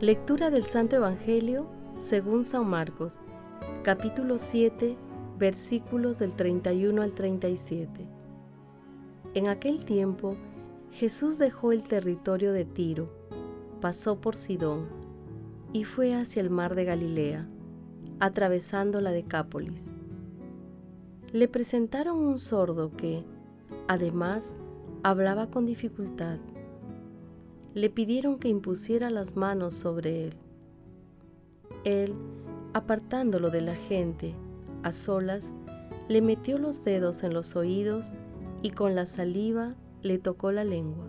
Lectura del Santo Evangelio según San Marcos, capítulo 7, versículos del 31 al 37. En aquel tiempo, Jesús dejó el territorio de Tiro, pasó por Sidón y fue hacia el mar de Galilea, atravesando la Decápolis. Le presentaron un sordo que, además, hablaba con dificultad le pidieron que impusiera las manos sobre él. Él, apartándolo de la gente, a solas, le metió los dedos en los oídos y con la saliva le tocó la lengua.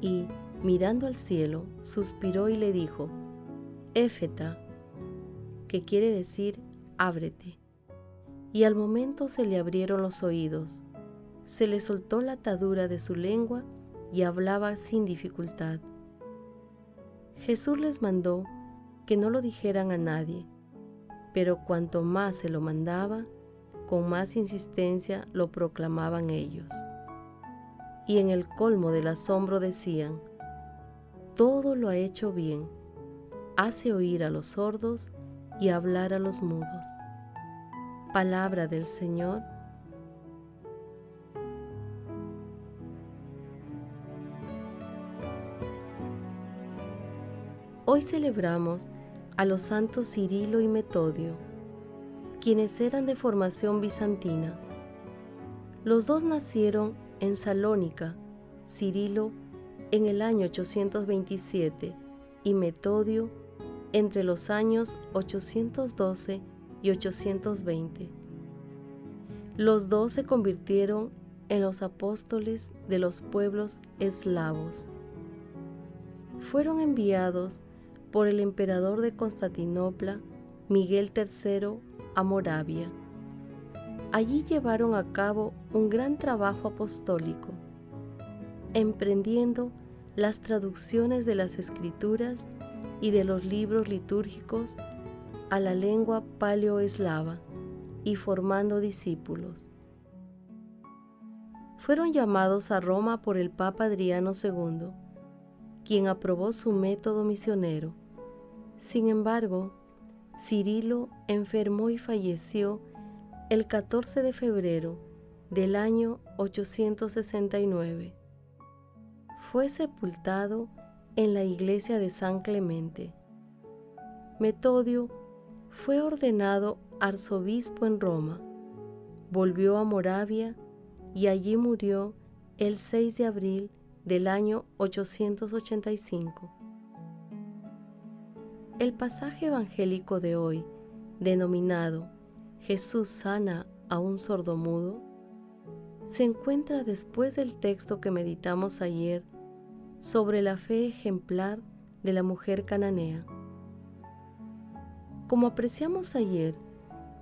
Y, mirando al cielo, suspiró y le dijo, Éfeta, que quiere decir ábrete. Y al momento se le abrieron los oídos, se le soltó la atadura de su lengua y hablaba sin dificultad. Jesús les mandó que no lo dijeran a nadie, pero cuanto más se lo mandaba, con más insistencia lo proclamaban ellos. Y en el colmo del asombro decían, todo lo ha hecho bien, hace oír a los sordos y hablar a los mudos. Palabra del Señor Hoy celebramos a los santos Cirilo y Metodio, quienes eran de formación bizantina. Los dos nacieron en Salónica, Cirilo en el año 827 y Metodio entre los años 812 y 820. Los dos se convirtieron en los apóstoles de los pueblos eslavos. Fueron enviados por el emperador de Constantinopla, Miguel III, a Moravia. Allí llevaron a cabo un gran trabajo apostólico, emprendiendo las traducciones de las escrituras y de los libros litúrgicos a la lengua paleoeslava y formando discípulos. Fueron llamados a Roma por el Papa Adriano II, quien aprobó su método misionero sin embargo, Cirilo enfermó y falleció el 14 de febrero del año 869. Fue sepultado en la iglesia de San Clemente. Metodio fue ordenado arzobispo en Roma, volvió a Moravia y allí murió el 6 de abril del año 885. El pasaje evangélico de hoy, denominado Jesús sana a un sordomudo, se encuentra después del texto que meditamos ayer sobre la fe ejemplar de la mujer cananea. Como apreciamos ayer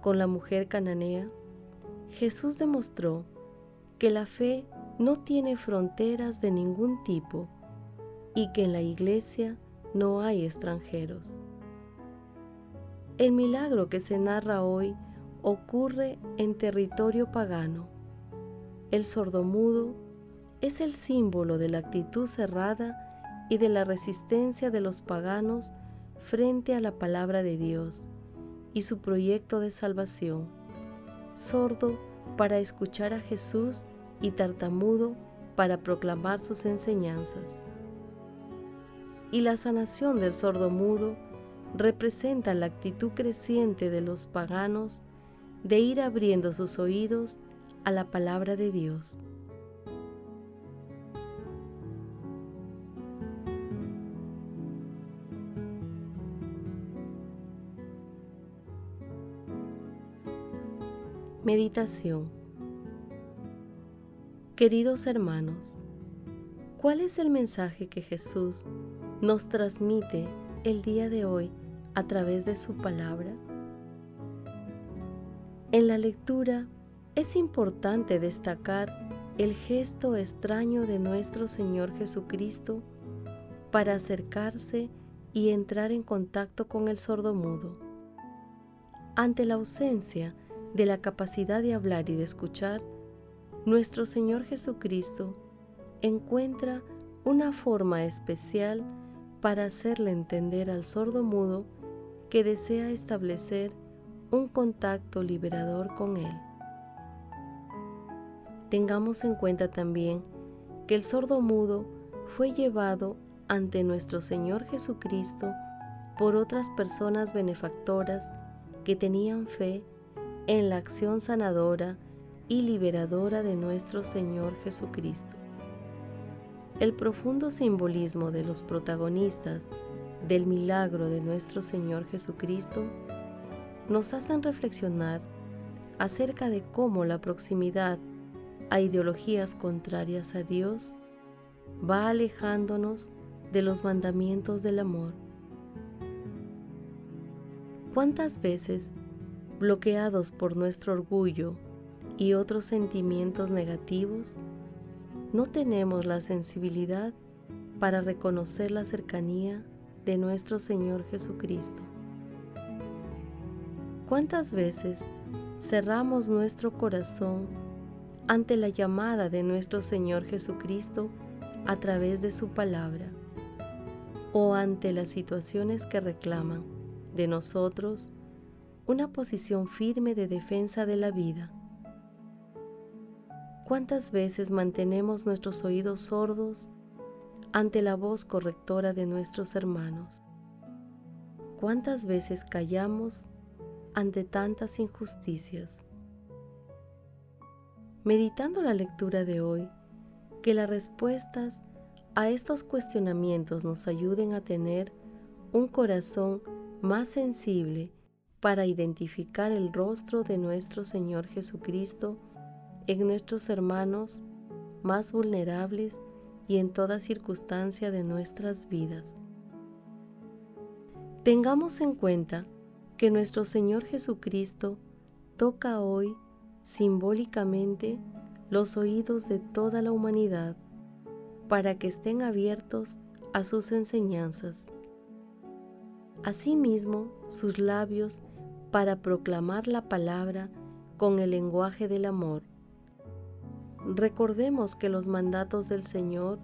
con la mujer cananea, Jesús demostró que la fe no tiene fronteras de ningún tipo y que en la iglesia no hay extranjeros. El milagro que se narra hoy ocurre en territorio pagano. El sordomudo es el símbolo de la actitud cerrada y de la resistencia de los paganos frente a la palabra de Dios y su proyecto de salvación. Sordo para escuchar a Jesús y tartamudo para proclamar sus enseñanzas. y la sanación del sordo mudo representa la actitud creciente de los paganos de ir abriendo sus oídos a la palabra de Dios. Meditación Queridos hermanos, ¿cuál es el mensaje que Jesús nos transmite el día de hoy a través de su palabra? En la lectura es importante destacar el gesto extraño de nuestro Señor Jesucristo para acercarse y entrar en contacto con el sordomudo. Ante la ausencia de la capacidad de hablar y de escuchar, nuestro Señor Jesucristo encuentra una forma especial para hacerle entender al sordo mudo que desea establecer un contacto liberador con Él. Tengamos en cuenta también que el sordo mudo fue llevado ante nuestro Señor Jesucristo por otras personas benefactoras que tenían fe en la acción sanadora y liberadora de nuestro Señor Jesucristo. El profundo simbolismo de los protagonistas del milagro de nuestro Señor Jesucristo nos hacen reflexionar acerca de cómo la proximidad a ideologías contrarias a Dios va alejándonos de los mandamientos del amor. ¿Cuántas veces, bloqueados por nuestro orgullo y otros sentimientos negativos, no tenemos la sensibilidad para reconocer la cercanía de nuestro Señor Jesucristo? ¿Cuántas veces cerramos nuestro corazón ante la llamada de nuestro Señor Jesucristo a través de su palabra o ante las situaciones que reclaman de nosotros una posición firme de defensa de la vida? ¿Cuántas veces mantenemos nuestros oídos sordos ante la voz correctora de nuestros hermanos? ¿Cuántas veces callamos ante tantas injusticias? Meditando la lectura de hoy, que las respuestas a estos cuestionamientos nos ayuden a tener un corazón más sensible para identificar el rostro de nuestro Señor Jesucristo en nuestros hermanos más vulnerables y en toda circunstancia de nuestras vidas. Tengamos en cuenta que nuestro Señor Jesucristo toca hoy simbólicamente los oídos de toda la humanidad para que estén abiertos a sus enseñanzas. Asimismo, sus labios para proclamar la palabra con el lenguaje del amor Recordemos que los mandatos del Señor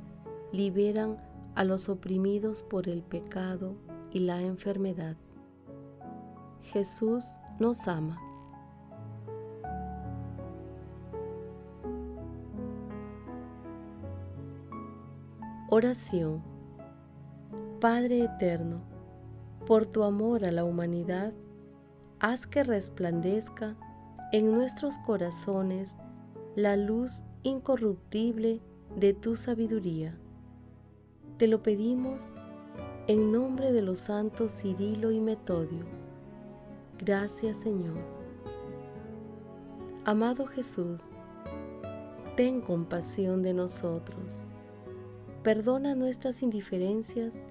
liberan a los oprimidos por el pecado y la enfermedad. Jesús nos ama. Oración Padre Eterno, por tu amor a la humanidad, haz que resplandezca en nuestros corazones la luz incorruptible de tu sabiduría. Te lo pedimos en nombre de los santos Cirilo y Metodio. Gracias Señor. Amado Jesús, ten compasión de nosotros. Perdona nuestras indiferencias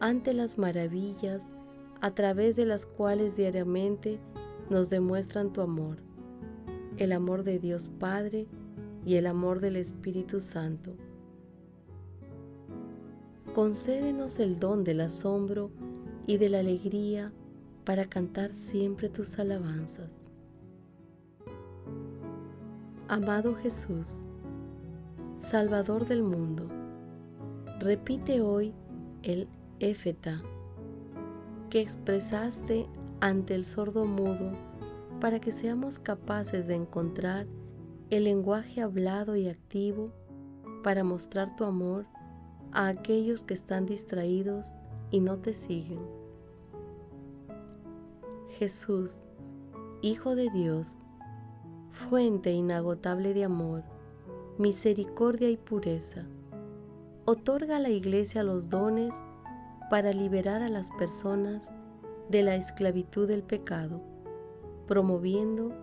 ante las maravillas a través de las cuales diariamente nos demuestran tu amor el amor de Dios Padre y el amor del Espíritu Santo. Concédenos el don del asombro y de la alegría para cantar siempre tus alabanzas. Amado Jesús, Salvador del mundo, repite hoy el éfeta que expresaste ante el sordo mudo para que seamos capaces de encontrar el lenguaje hablado y activo para mostrar tu amor a aquellos que están distraídos y no te siguen. Jesús, Hijo de Dios, fuente inagotable de amor, misericordia y pureza, otorga a la Iglesia los dones para liberar a las personas de la esclavitud del pecado, promoviendo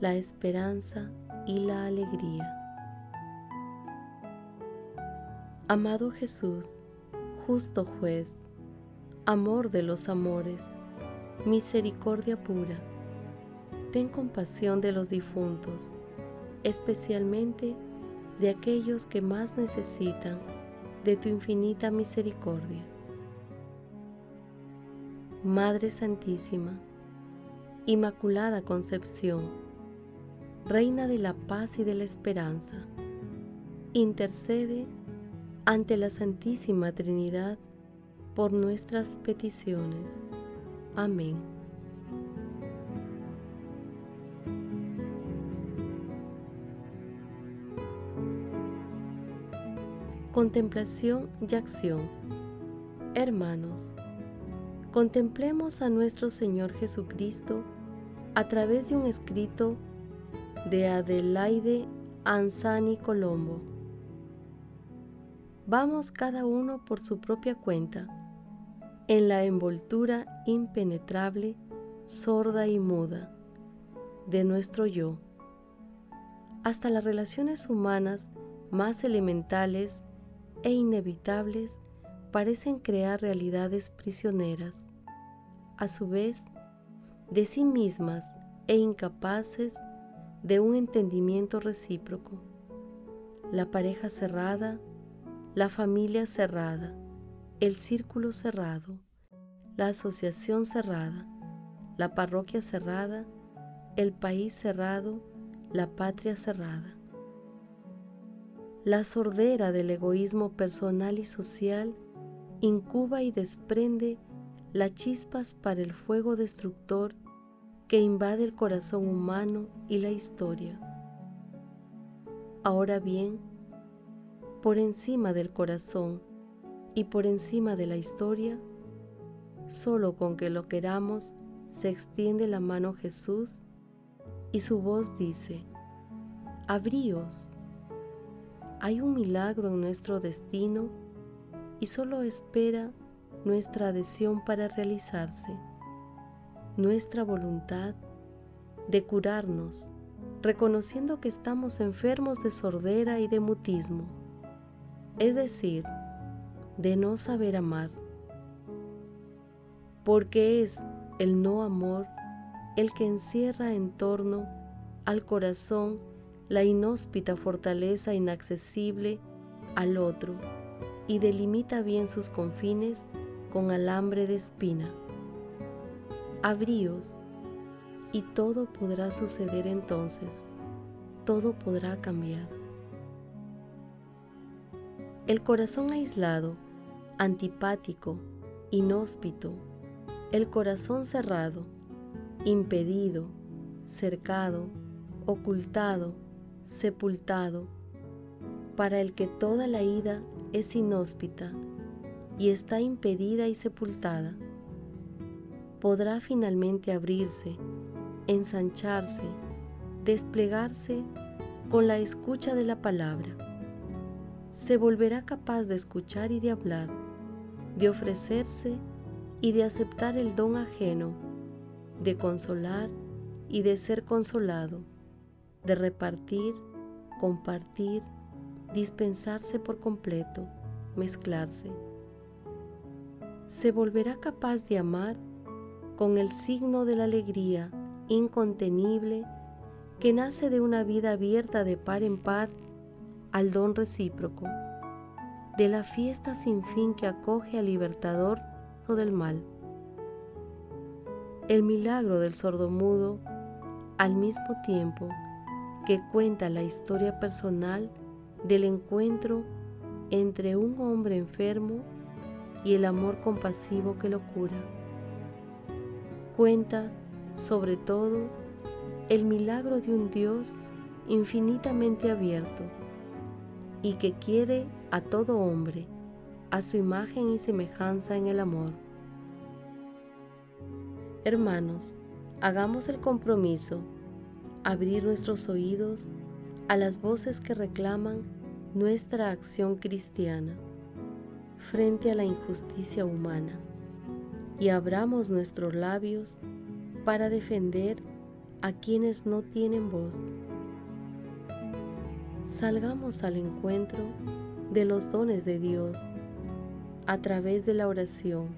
la esperanza y la alegría. Amado Jesús, justo juez, amor de los amores, misericordia pura, ten compasión de los difuntos, especialmente de aquellos que más necesitan de tu infinita misericordia. Madre Santísima, Inmaculada Concepción, Reina de la paz y de la esperanza, intercede ante la Santísima Trinidad por nuestras peticiones. Amén. Contemplación y acción. Hermanos, contemplemos a nuestro Señor Jesucristo a través de un escrito de Adelaide Anzani Colombo. Vamos cada uno por su propia cuenta, en la envoltura impenetrable, sorda y muda de nuestro yo, hasta las relaciones humanas más elementales e inevitables parecen crear realidades prisioneras, a su vez, de sí mismas e incapaces de un entendimiento recíproco. La pareja cerrada, la familia cerrada, el círculo cerrado, la asociación cerrada, la parroquia cerrada, el país cerrado, la patria cerrada. La sordera del egoísmo personal y social incuba y desprende las chispas para el fuego destructor que invade el corazón humano y la historia. Ahora bien, por encima del corazón y por encima de la historia, solo con que lo queramos se extiende la mano Jesús y su voz dice, abríos hay un milagro en nuestro destino y solo espera nuestra adhesión para realizarse, nuestra voluntad de curarnos, reconociendo que estamos enfermos de sordera y de mutismo, es decir, de no saber amar, porque es el no amor el que encierra en torno al corazón la inhóspita fortaleza inaccesible al otro y delimita bien sus confines con alambre de espina. Abríos y todo podrá suceder entonces, todo podrá cambiar. El corazón aislado, antipático, inhóspito, el corazón cerrado, impedido, cercado, ocultado, sepultado, para el que toda la ida es inhóspita y está impedida y sepultada, podrá finalmente abrirse, ensancharse, desplegarse con la escucha de la palabra. Se volverá capaz de escuchar y de hablar, de ofrecerse y de aceptar el don ajeno, de consolar y de ser consolado de repartir, compartir, dispensarse por completo, mezclarse. Se volverá capaz de amar con el signo de la alegría incontenible que nace de una vida abierta de par en par al don recíproco, de la fiesta sin fin que acoge al libertador o del mal. El milagro del sordomudo, al mismo tiempo, que cuenta la historia personal del encuentro entre un hombre enfermo y el amor compasivo que lo cura. Cuenta, sobre todo, el milagro de un Dios infinitamente abierto y que quiere a todo hombre, a su imagen y semejanza en el amor. Hermanos, hagamos el compromiso, abrir nuestros oídos a las voces que reclaman nuestra acción cristiana frente a la injusticia humana y abramos nuestros labios para defender a quienes no tienen voz. Salgamos al encuentro de los dones de Dios a través de la oración,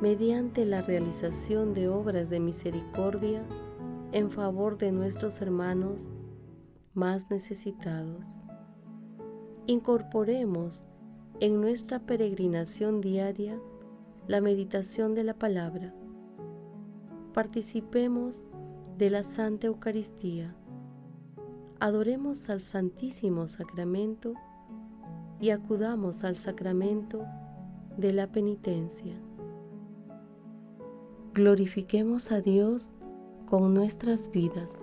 mediante la realización de obras de misericordia en favor de nuestros hermanos más necesitados. Incorporemos en nuestra peregrinación diaria la meditación de la palabra. Participemos de la Santa Eucaristía. Adoremos al Santísimo Sacramento y acudamos al sacramento de la penitencia. Glorifiquemos a Dios con nuestras vidas.